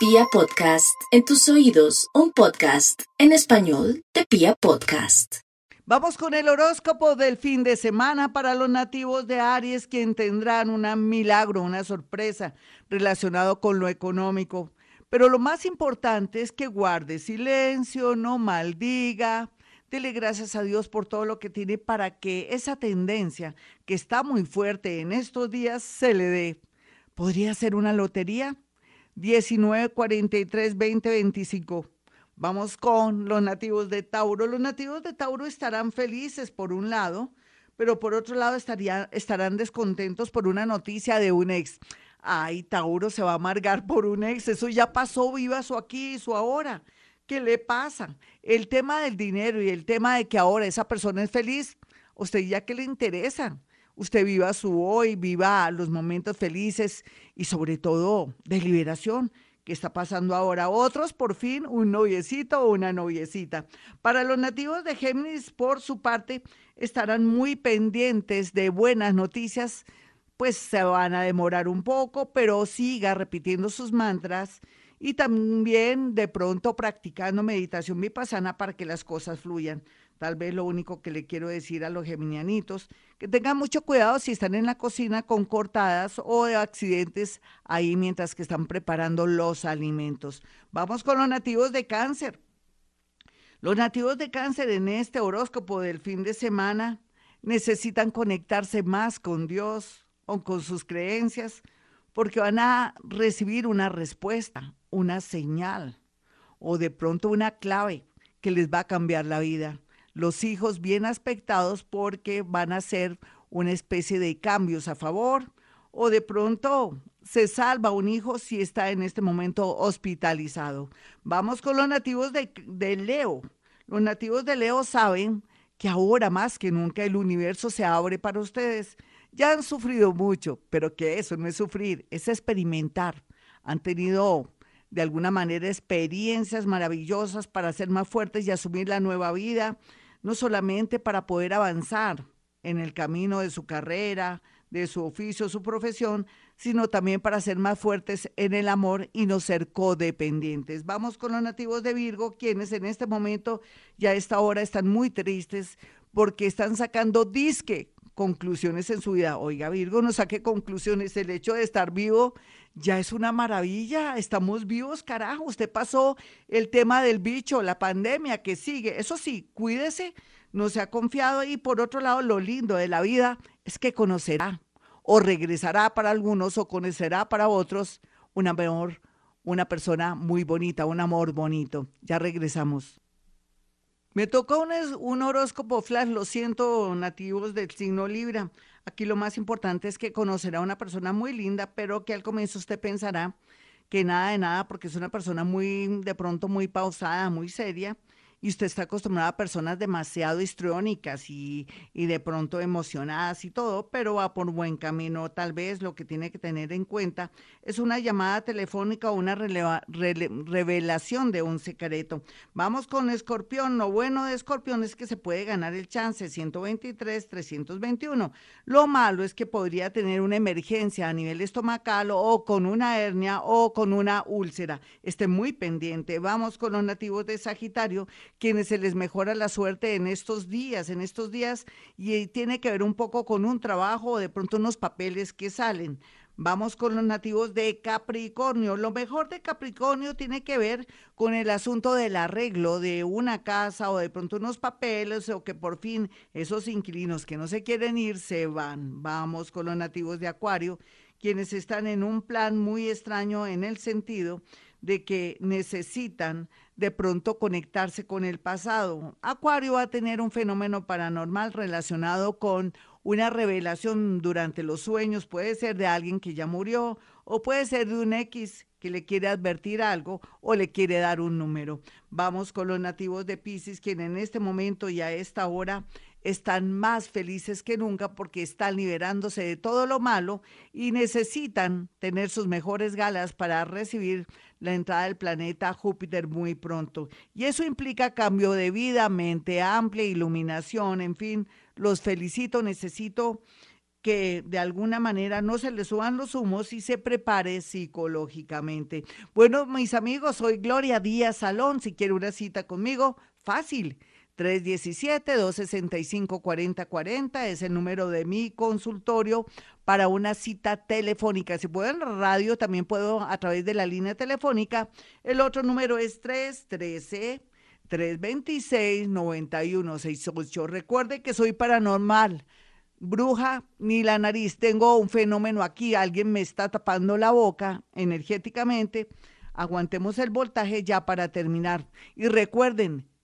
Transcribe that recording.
Pia Podcast, en tus oídos, un podcast en español de Pia Podcast. Vamos con el horóscopo del fin de semana para los nativos de Aries, quien tendrán un milagro, una sorpresa relacionado con lo económico. Pero lo más importante es que guarde silencio, no maldiga, dele gracias a Dios por todo lo que tiene para que esa tendencia que está muy fuerte en estos días se le dé. ¿Podría ser una lotería? 19, 43, 20, 25. Vamos con los nativos de Tauro. Los nativos de Tauro estarán felices por un lado, pero por otro lado estarán descontentos por una noticia de un ex. Ay, Tauro se va a amargar por un ex. Eso ya pasó, viva su aquí y su ahora. ¿Qué le pasa? El tema del dinero y el tema de que ahora esa persona es feliz, usted ya que le interesa usted viva su hoy, viva los momentos felices y sobre todo de liberación que está pasando ahora. Otros, por fin, un noviecito o una noviecita. Para los nativos de Géminis, por su parte, estarán muy pendientes de buenas noticias, pues se van a demorar un poco, pero siga repitiendo sus mantras y también de pronto practicando meditación vipassana para que las cosas fluyan. Tal vez lo único que le quiero decir a los geminianitos, que tengan mucho cuidado si están en la cocina con cortadas o accidentes ahí mientras que están preparando los alimentos. Vamos con los nativos de cáncer. Los nativos de cáncer en este horóscopo del fin de semana necesitan conectarse más con Dios o con sus creencias porque van a recibir una respuesta, una señal o de pronto una clave que les va a cambiar la vida los hijos bien aspectados porque van a ser una especie de cambios a favor o de pronto se salva un hijo si está en este momento hospitalizado. Vamos con los nativos de, de Leo. Los nativos de Leo saben que ahora más que nunca el universo se abre para ustedes. Ya han sufrido mucho, pero que eso no es sufrir, es experimentar. Han tenido de alguna manera experiencias maravillosas para ser más fuertes y asumir la nueva vida no solamente para poder avanzar en el camino de su carrera, de su oficio, su profesión, sino también para ser más fuertes en el amor y no ser codependientes. Vamos con los nativos de Virgo, quienes en este momento ya a esta hora están muy tristes porque están sacando disque conclusiones en su vida. Oiga, Virgo, no saque conclusiones. El hecho de estar vivo ya es una maravilla. Estamos vivos, carajo. Usted pasó el tema del bicho, la pandemia que sigue. Eso sí, cuídese, no se ha confiado. Y por otro lado, lo lindo de la vida es que conocerá o regresará para algunos o conocerá para otros una mejor, una persona muy bonita, un amor bonito. Ya regresamos. Me tocó un, un, horóscopo flash, lo siento, nativos del signo Libra. Aquí lo más importante es que conocerá a una persona muy linda, pero que al comienzo usted pensará que nada de nada, porque es una persona muy, de pronto muy pausada, muy seria, y usted está acostumbrado a personas demasiado histriónicas y, y, de pronto emocionadas y todo, pero va por buen camino. Tal vez lo que tiene que tener en cuenta es una llamada telefónica o una revelación de un secreto. Vamos con Escorpión. Lo bueno de Escorpión es que se puede ganar el chance 123, 321. Lo malo es que podría tener una emergencia a nivel estomacal o con una hernia o con una úlcera. Esté muy pendiente. Vamos con los nativos de Sagitario quienes se les mejora la suerte en estos días, en estos días, y tiene que ver un poco con un trabajo o de pronto unos papeles que salen. Vamos con los nativos de Capricornio. Lo mejor de Capricornio tiene que ver con el asunto del arreglo de una casa o de pronto unos papeles o que por fin esos inquilinos que no se quieren ir se van. Vamos con los nativos de Acuario, quienes están en un plan muy extraño en el sentido de que necesitan de pronto conectarse con el pasado. Acuario va a tener un fenómeno paranormal relacionado con una revelación durante los sueños, puede ser de alguien que ya murió o puede ser de un X que le quiere advertir algo o le quiere dar un número. Vamos con los nativos de Pisces, quienes en este momento y a esta hora están más felices que nunca porque están liberándose de todo lo malo y necesitan tener sus mejores galas para recibir la entrada del planeta Júpiter muy pronto. Y eso implica cambio de vida, mente amplia, iluminación, en fin, los felicito, necesito que de alguna manera no se le suban los humos y se prepare psicológicamente. Bueno, mis amigos, soy Gloria Díaz Salón. Si quiere una cita conmigo, fácil. 317-265-4040 es el número de mi consultorio para una cita telefónica. Si puedo en radio, también puedo a través de la línea telefónica. El otro número es 313. 326-9168. Recuerde que soy paranormal bruja ni la nariz. Tengo un fenómeno aquí, alguien me está tapando la boca energéticamente. Aguantemos el voltaje ya para terminar. Y recuerden,